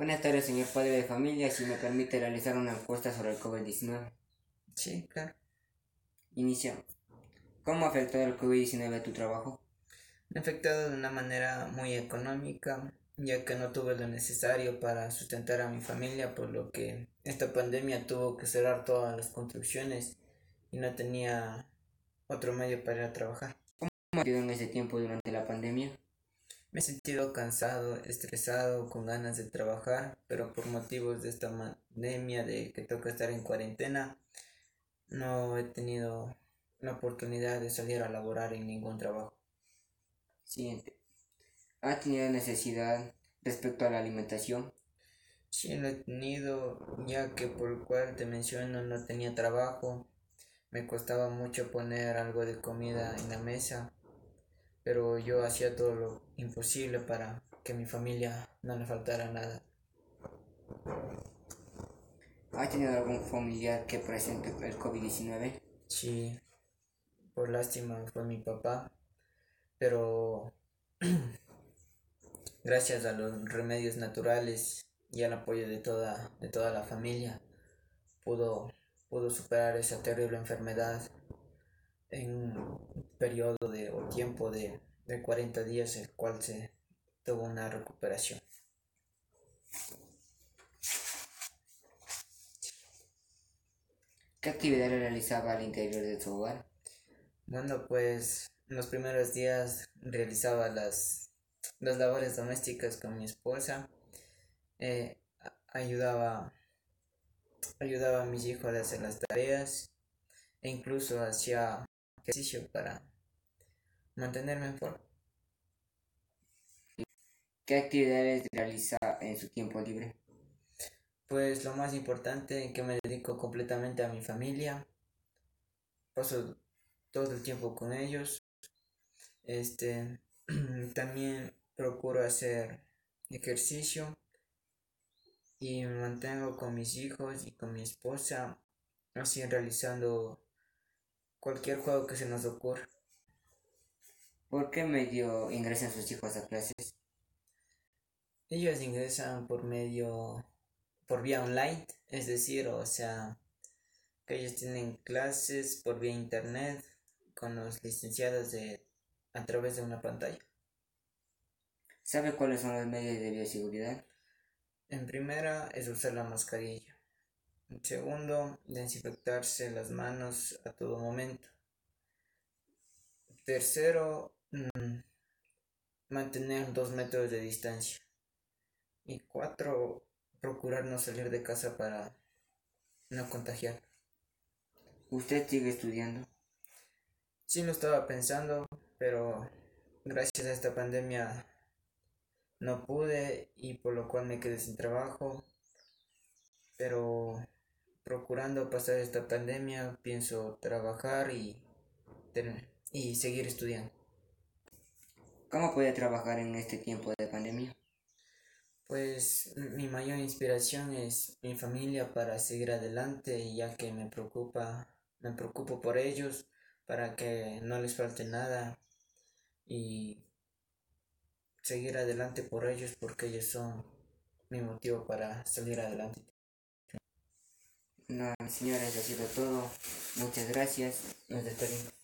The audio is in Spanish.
Buenas tardes, señor padre de familia. Si me permite realizar una encuesta sobre el COVID-19. Sí, claro. Inicia. ¿Cómo ha afectado el COVID-19 a tu trabajo? Me ha afectado de una manera muy económica, ya que no tuve lo necesario para sustentar a mi familia, por lo que esta pandemia tuvo que cerrar todas las construcciones y no tenía otro medio para ir a trabajar. ¿Cómo ha sido en ese tiempo durante la pandemia? Me he sentido cansado, estresado, con ganas de trabajar, pero por motivos de esta pandemia de que toca estar en cuarentena, no he tenido la oportunidad de salir a laborar en ningún trabajo. Siguiente. ¿Ha tenido necesidad respecto a la alimentación? Sí, lo he tenido, ya que por el cual te menciono no tenía trabajo, me costaba mucho poner algo de comida en la mesa pero yo hacía todo lo imposible para que mi familia no le faltara nada. ¿Ha tenido algún familiar que presente el COVID-19? Sí, por lástima fue mi papá, pero gracias a los remedios naturales y al apoyo de toda, de toda la familia, pudo, pudo superar esa terrible enfermedad en periodo de o tiempo de, de 40 días, el cual se tuvo una recuperación. ¿Qué actividades realizaba al interior de su hogar? Bueno, pues en los primeros días realizaba las, las labores domésticas con mi esposa, eh, ayudaba, ayudaba a mis hijos a hacer las tareas e incluso hacía ejercicio para mantenerme en forma. ¿Qué actividades realiza en su tiempo libre? Pues lo más importante que me dedico completamente a mi familia. Paso todo el tiempo con ellos. Este también procuro hacer ejercicio y me mantengo con mis hijos y con mi esposa así realizando cualquier juego que se nos ocurra. ¿Por qué medio ingresan sus hijos a clases? Ellos ingresan por medio, por vía online, es decir, o sea, que ellos tienen clases por vía internet con los licenciados de, a través de una pantalla. ¿Sabe cuáles son los medios de bioseguridad? En primera es usar la mascarilla. Segundo, desinfectarse las manos a todo momento. Tercero, mm, mantener dos metros de distancia. Y cuatro, procurar no salir de casa para no contagiar. ¿Usted sigue estudiando? Sí lo estaba pensando, pero gracias a esta pandemia no pude y por lo cual me quedé sin trabajo. Pero procurando pasar esta pandemia, pienso trabajar y, y seguir estudiando. ¿Cómo puede trabajar en este tiempo de pandemia? Pues mi mayor inspiración es mi familia para seguir adelante, ya que me preocupa, me preocupo por ellos, para que no les falte nada y seguir adelante por ellos porque ellos son mi motivo para salir adelante. No, señores, ha sido todo. Muchas gracias. Nos despedimos.